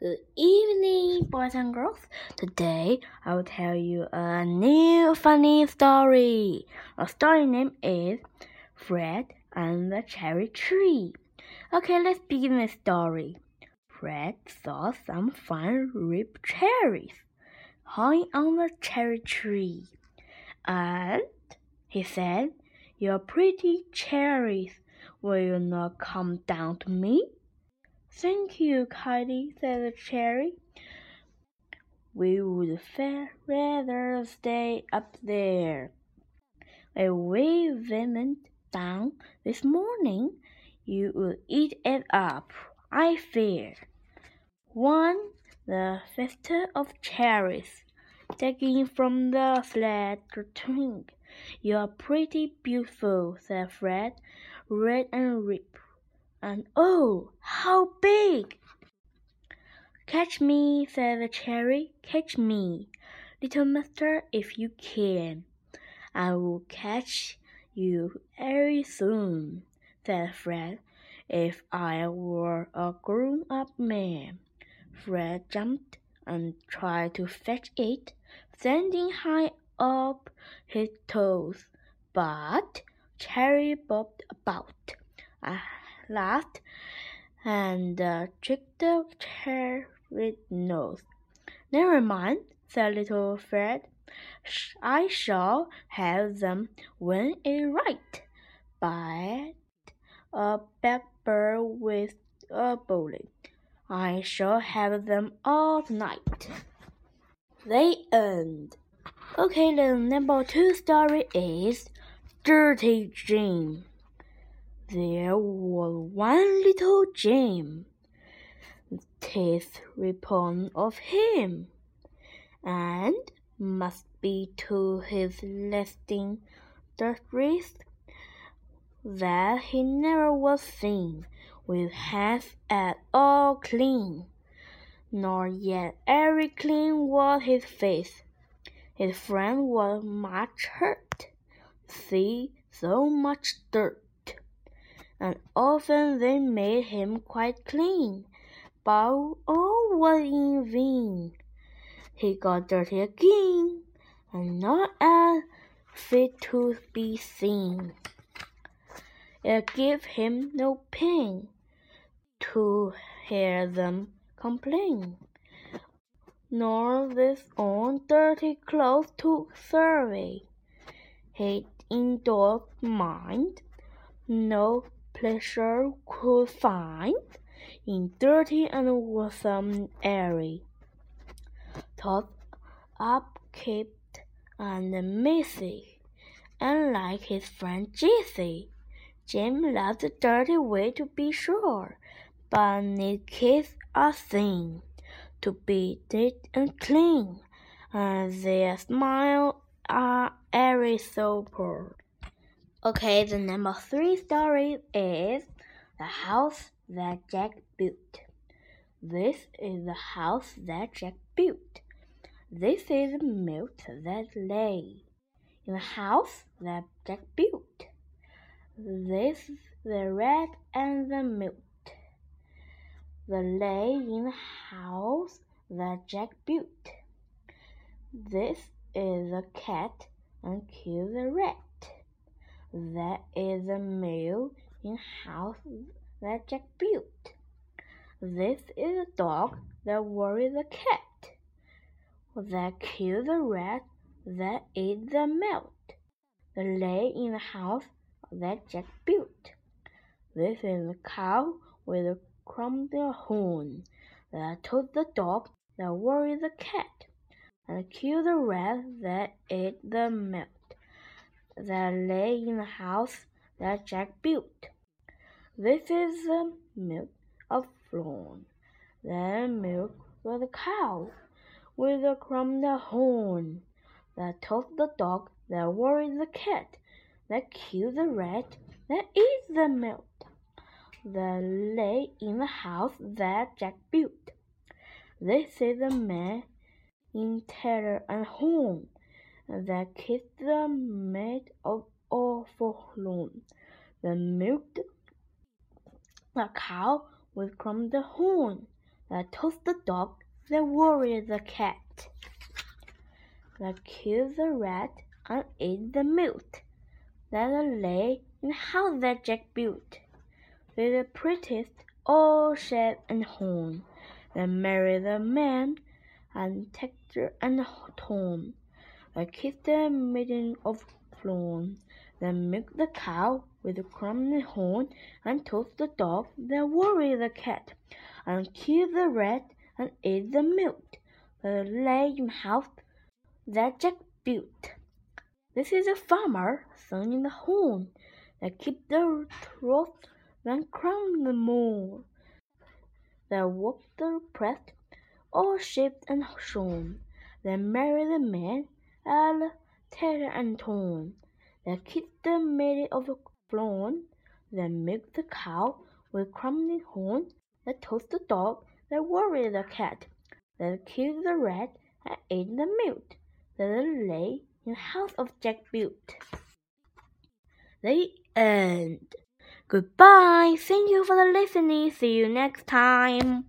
Good evening, boys and girls. Today I will tell you a new funny story. The story name is Fred and the Cherry Tree. Okay, let's begin the story. Fred saw some fine ripe cherries hanging on the cherry tree. And he said, Your pretty cherries, will you not come down to me? Thank you, Kitty, said the cherry. We would rather stay up there. If we went down this morning, you would eat it up, I fear. One, the fifth of cherries, taking from the flat tree. You're pretty beautiful, said Fred, red and ripe and oh, how big! Catch me, said the cherry, catch me, little master, if you can. I will catch you very soon, said Fred, if I were a grown up man. Fred jumped and tried to fetch it, standing high up his toes, but Cherry bobbed about laughed, and uh, tricked the chair with nose. Never mind, said little Fred. I shall have them when it's right. But a blackbird with a bowling. I shall have them all night. They end. Okay, the number two story is Dirty Jim. There was one little Jim, the teeth ripping of him, and must be to his lasting disgrace that he never was seen with hands at all clean, nor yet every clean was his face. His friend was much hurt, see so much dirt and often they made him quite clean, but all oh was in vain. He got dirty again, and not as fit to be seen. It gave him no pain to hear them complain, nor this own dirty clothes to survey. He indoors mind no pleasure could find in dirty and loathsome airy. Thought upkept and messy, unlike his friend Jessie. Jim loved the dirty way to be sure, but need kids a thing to be neat and clean, and their smile are airy so poor. Okay, the number three story is The House That Jack Built. This is the house that Jack built. This is the milk that lay in the house that Jack built. This is the rat and the milk that lay in the house that Jack built. This is the cat and kill the rat. That is a mill in house that Jack built. This is a dog that worries the cat. That killed the rat that ate the milk. That lay in the house that Jack built. This is a cow with a crumbed horn that told the dog that worried the cat and killed the rat that ate the milk that lay in the house that Jack built. This is the milk of Flawn. The milk for the cow with a crumbed horn that told the dog that worried the cat that killed the rat that eats the milk that lay in the house that Jack built. This is the man in terror and horn the the maid of Awful the milked the cow with the horn, that tossed the dog, that worried the cat, that killed the rat and ate the milk, that lay in house that Jack built, with the prettiest all shed and home, that married the man and texture and tone, that kissed the maiden of flown, that milk the cow with the crumbling horn, and toast the dog, that worried the cat, and kill the rat and eat the milk, that lay in house that Jack built. This is a farmer sounding the horn, that keep the trough, then crown the moor, that walk the press, all shaped and shorn, that marry the man, all tattered and torn, that keep the maid of flown, that milk the cow with crumbling horn, that toast the dog, that worry the cat, that kill the rat, and ate the milk, that lay in the house of Jack built. The end. Goodbye. Thank you for the listening. See you next time.